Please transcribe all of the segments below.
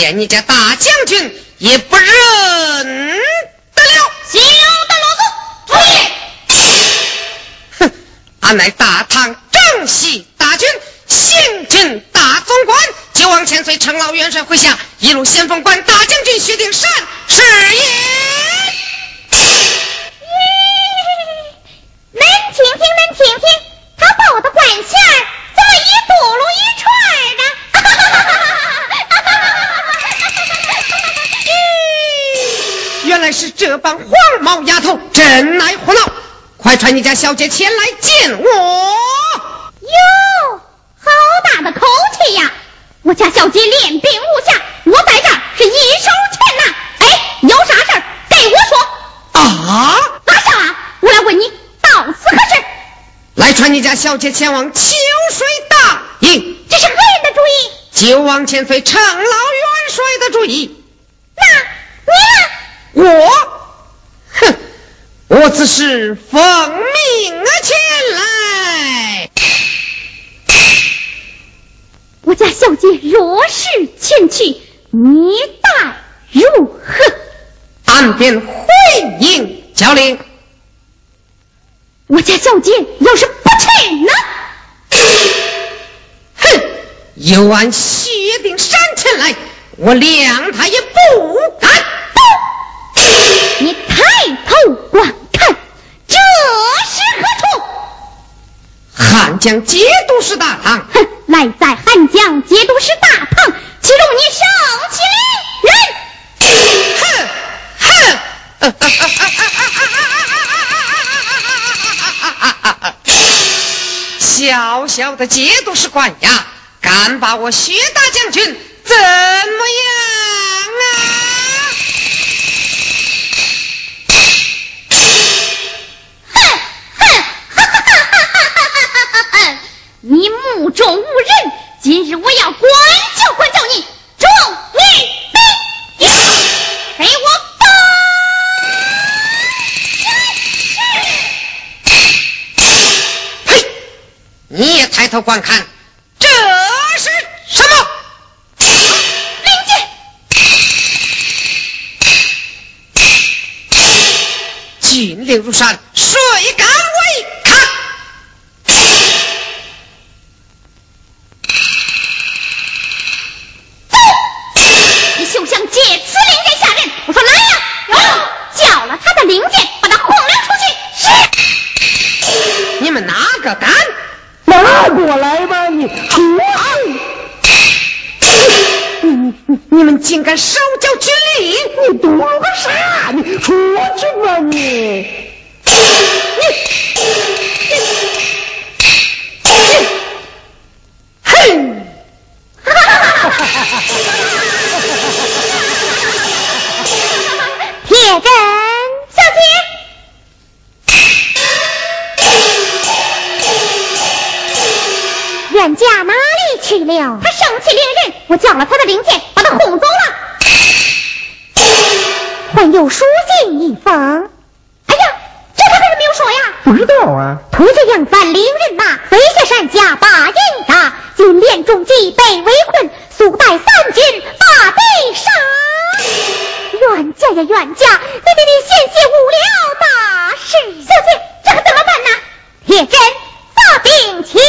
连你家大将军也不认得了，姓刘的老子，注意！哼，俺乃大唐正西大军行军大总管，九王千岁程老元帅麾下一路先锋官大将军薛丁山，是也。恁听听，恁听听，他报的官衔怎么一嘟噜一串的？原来是这帮黄毛丫头，真来胡闹！快传你家小姐前来见我。哟，好大的口气呀！我家小姐练兵无暇，我在这儿是一手钱呐。哎，有啥事儿给我说。啊？哪啥？我来问你，到此何事？来传你家小姐前往秋水大营。这是何人的主意？九王千岁程老元帅的主意。那你呢？我，哼，我只是奉命而前来。我家小姐若是前去，你待如何？俺便回应教令。我家小姐要是不去呢？哼，有俺薛丁山前来，我谅他也不敢。你抬头观看，这是何处？汉江节度使大堂。哼，赖在汉江节度使大堂，岂容你受欺凌？哼哼。小小的节度使官呀，敢把我薛大将军怎么样？头观看，这是什么？令箭！军令如山，谁敢违抗？走！你休想借此令箭吓人！我说来呀，有叫了他的令箭，把他轰了出去。是。你们哪个敢？拿过来吧，你出去你你你们竟敢收缴军礼！你躲个啥？你出去吧你！你、你！了？他生气凌人，我叫了他的零件，把他轰走了。还有书信一封。哎呀，这他可是没有说呀。不知道啊，兔子杨帆领人马飞下山下把营扎，军连中计被围困，速带三军把敌杀。冤家呀冤家，你你你险些误了大事。小姐，这可怎么办呢？铁针发兵请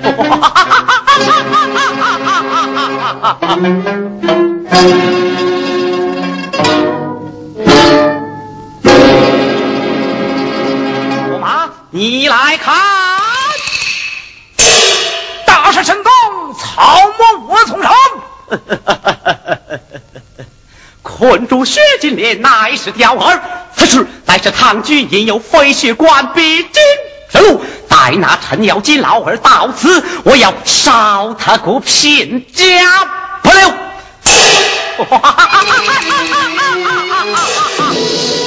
驸马，你来看，大事成功，草木无从上。困住薛金莲乃是吊儿，此时乃是唐军引诱飞雪关必经生路，待那陈咬金老儿到此，我要烧他个片甲不留。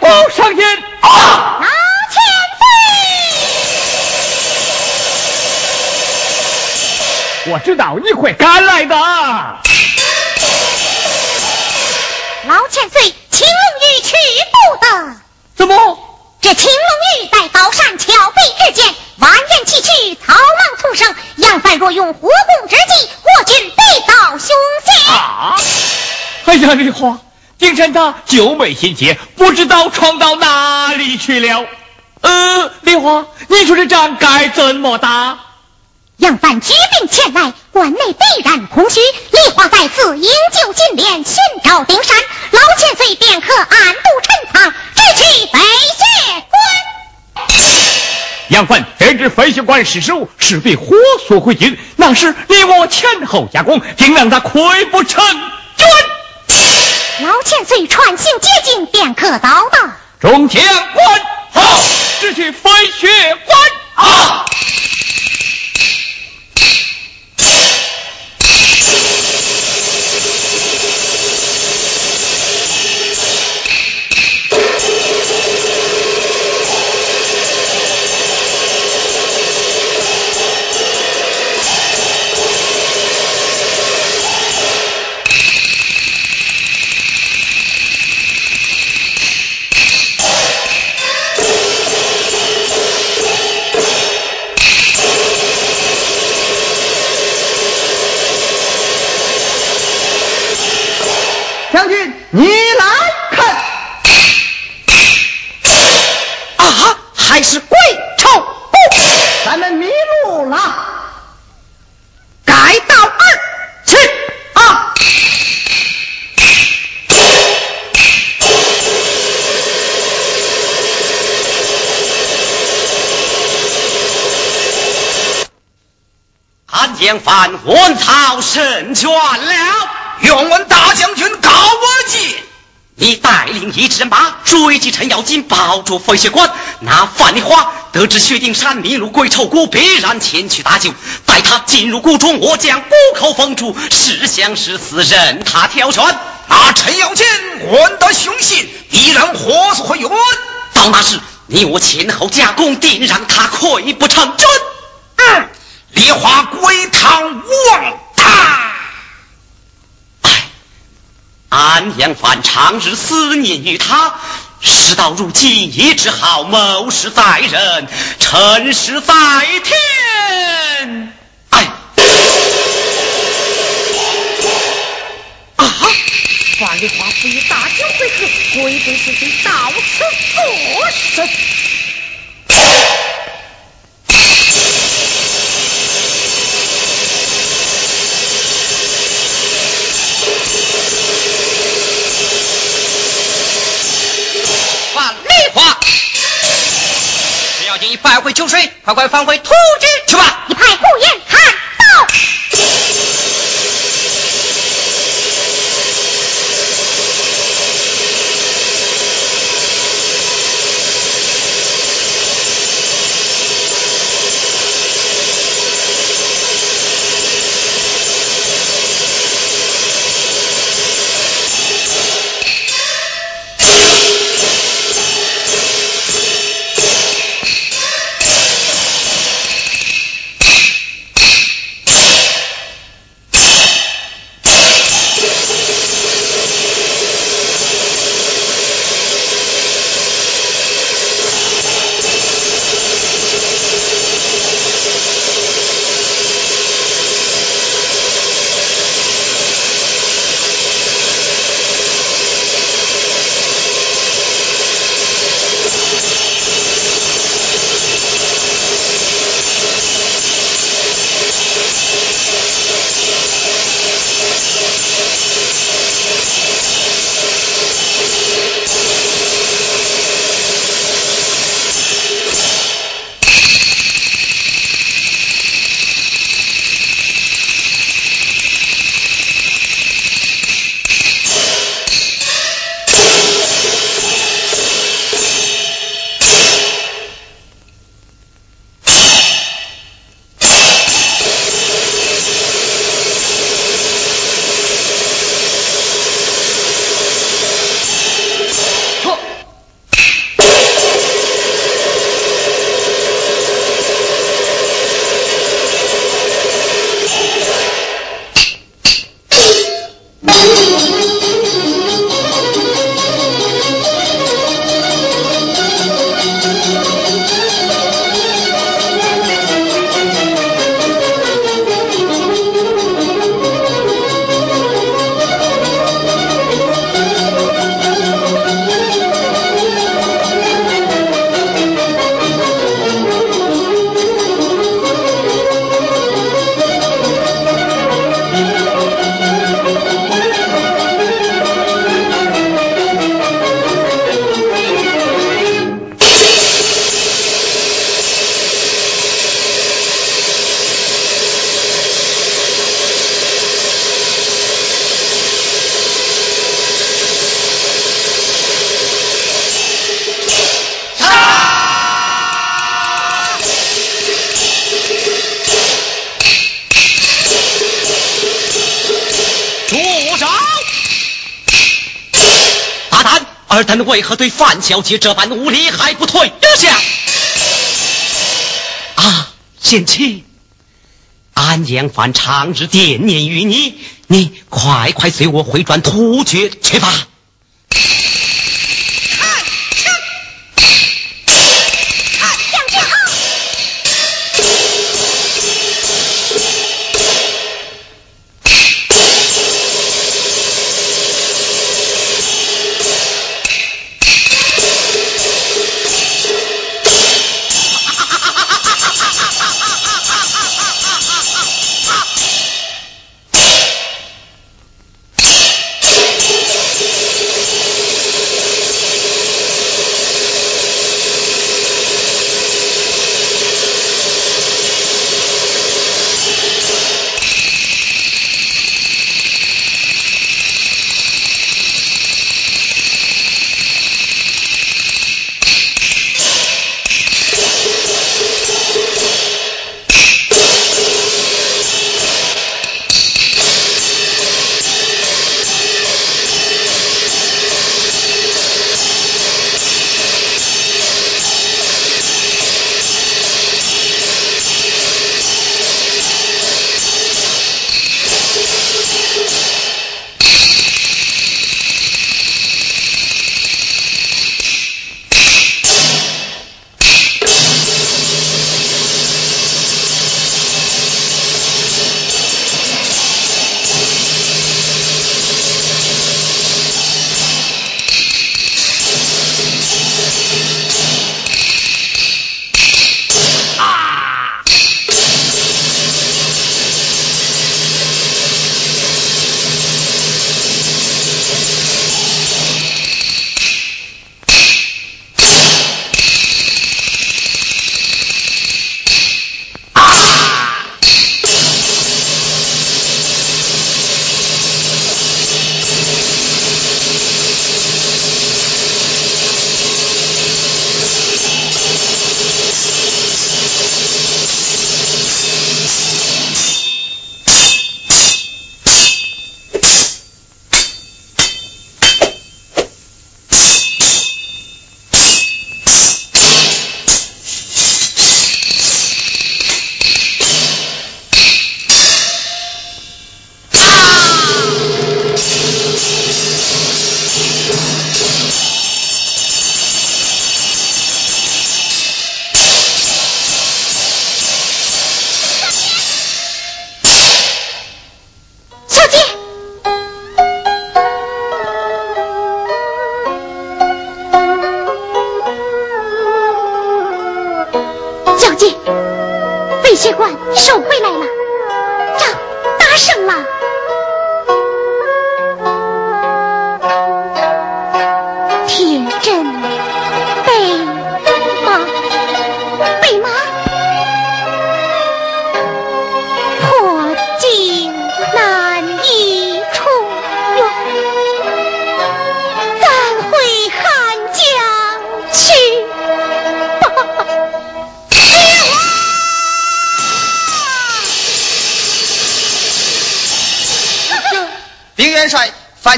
光声音啊！老千岁。我知道你会赶来的。老千岁，青龙玉去不得。怎么？这青龙玉在高山峭壁之间，蜿蜒崎岖，草莽丛生。杨帆若用火攻之计，国军必遭凶险。啊！哎呀，梨花，丁山他救美心切，不知道闯到哪里去了。呃，梨花，你说这仗该怎么打？杨帆举兵前来，关内必然空虚。梨花在此营救金莲，寻找丁山，老千岁便可暗度陈仓，直取飞雪关。杨帆得知飞雪关失守，势必火速回军。那时你我前后夹攻，定让他溃不成军。老千岁传信接近，便可到达。众将官好，直取飞雪关啊！带领一支人马追击陈咬金，保住飞雪关。那范丽花得知薛丁山迷路归臭谷，必然前去搭救。待他进入谷中，我将谷口封住，是相是死，任他挑选。那陈咬金闻得凶信，必然火速回援。到那时，你我前后夹攻，定让他溃不成军。嗯，梨花归堂望他。安阳藩长日思念于他，事到如今，也只好谋事在人，成事在天。哎，啊！范丽花不以大酒会合，贵州是非到此作甚？范丽花，只要你败回秋水，快快返回突厥去吧。一派胡言看到。尔等为何对范小姐这般无礼，还不退下？啊，贤妻，安阳藩常日惦念于你，你快快随我回转突厥去吧。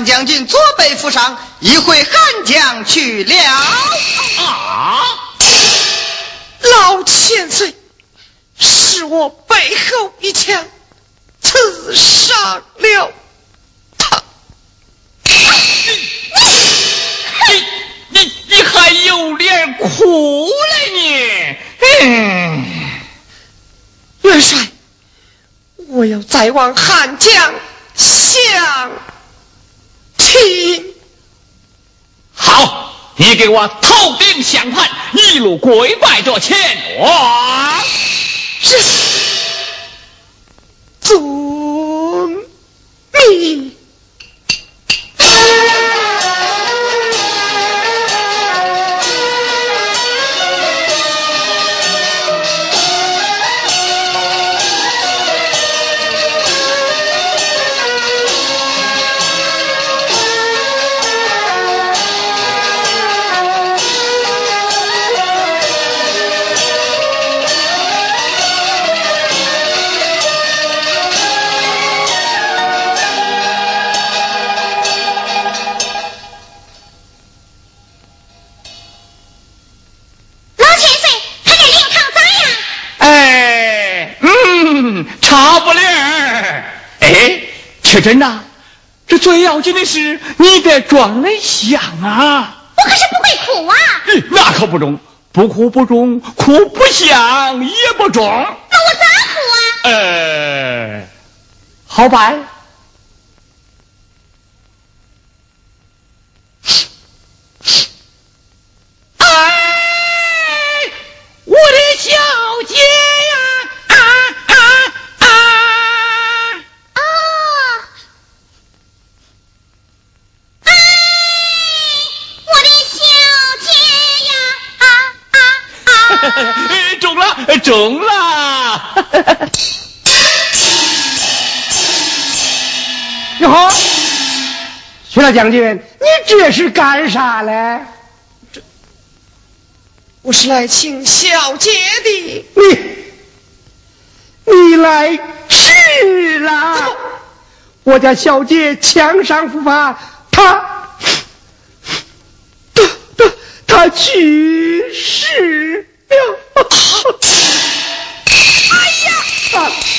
将军左背负伤，一回汉江去了。啊！老千岁，是我背后一枪刺伤了他。你你你还有脸哭了你？嗯，元帅，我要再往汉江向。好，你给我投兵相叛，一路跪拜着前往。是，遵命。确真呐，这最要紧的是你得装得像啊。我可是不会哭啊。那可不中，不哭不中，哭不像也不中。那我咋哭啊？呃，好办。中了！你好，徐大将军，你这是干啥嘞？这，我是来请小姐的。你，你来迟了。我家小姐枪伤复发，她，她，她，她去世了。啊！徐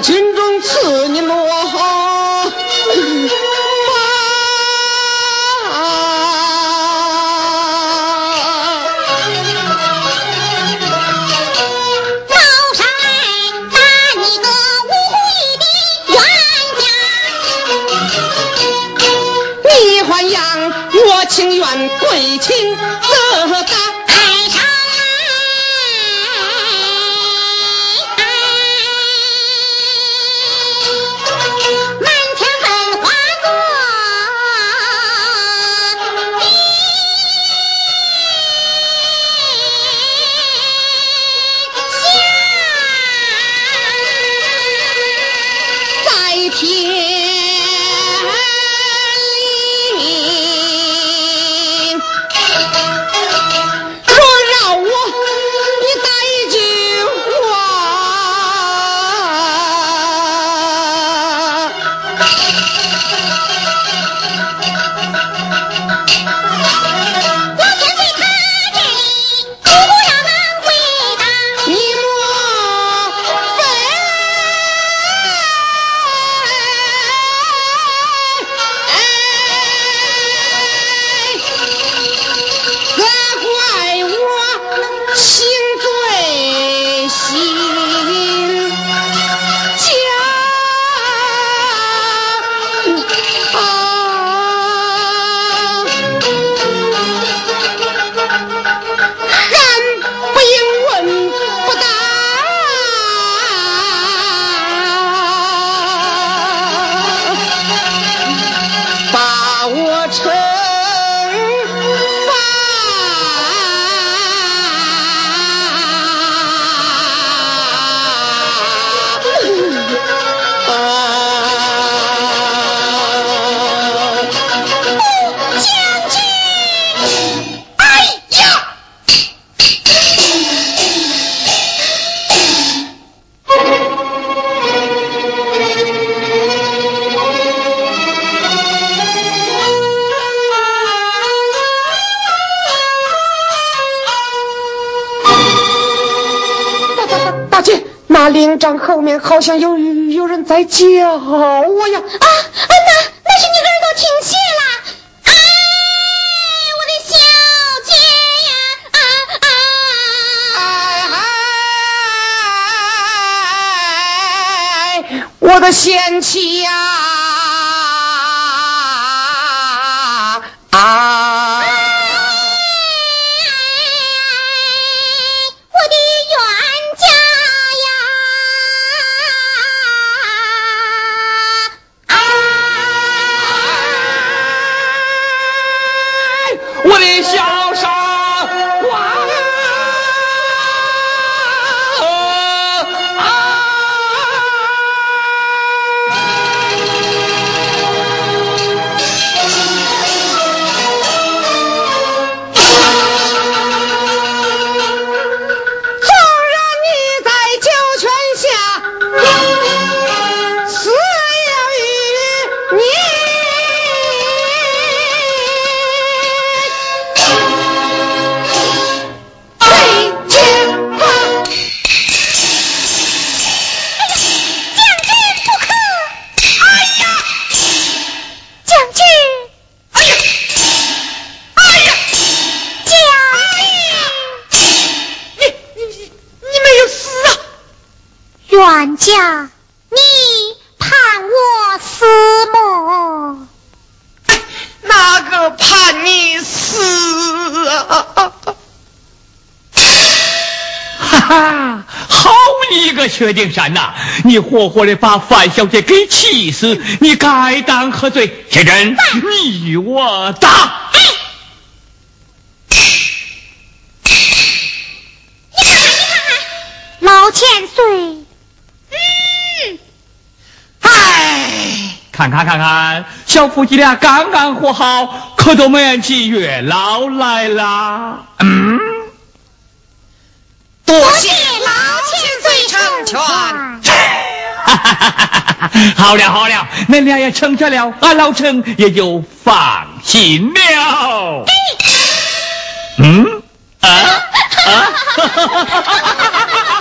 军中赐你落荒而上来打你个无辜的冤家你还阳我情愿跪请自杀后面好像有有人在叫我呀！啊啊，那那是你耳朵听戏了！哎，我的小姐呀！啊啊！哎，我的贤妻呀！薛丁山呐！你活活的把范小姐给气死，你该当何罪？铁真，你我打！你看看，你看看，老千岁。哎看看看看，小夫妻俩刚刚和好，可都免起月老来啦。嗯，多谢老心碎成全，哈哈哈。好了好了，恁俩也成全了，俺老陈也就放心了。嗯。啊。啊。啊。